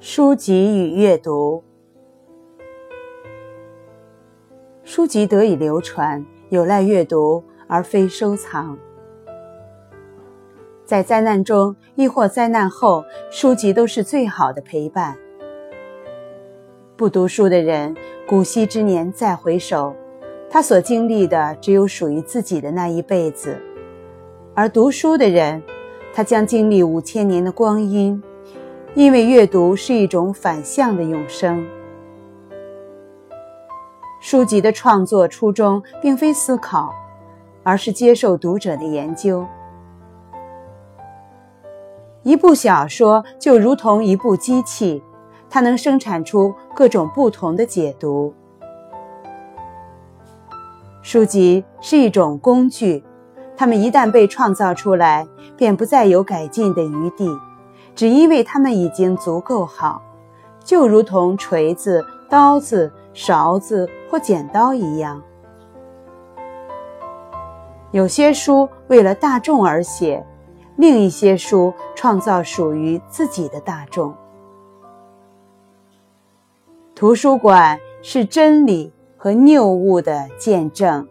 书籍与阅读，书籍得以流传，有赖阅读而非收藏。在灾难中，亦或灾难后，书籍都是最好的陪伴。不读书的人，古稀之年再回首，他所经历的只有属于自己的那一辈子；而读书的人，他将经历五千年的光阴。因为阅读是一种反向的永生。书籍的创作初衷并非思考，而是接受读者的研究。一部小说就如同一部机器，它能生产出各种不同的解读。书籍是一种工具，它们一旦被创造出来，便不再有改进的余地。只因为他们已经足够好，就如同锤子、刀子、勺子或剪刀一样。有些书为了大众而写，另一些书创造属于自己的大众。图书馆是真理和谬误的见证。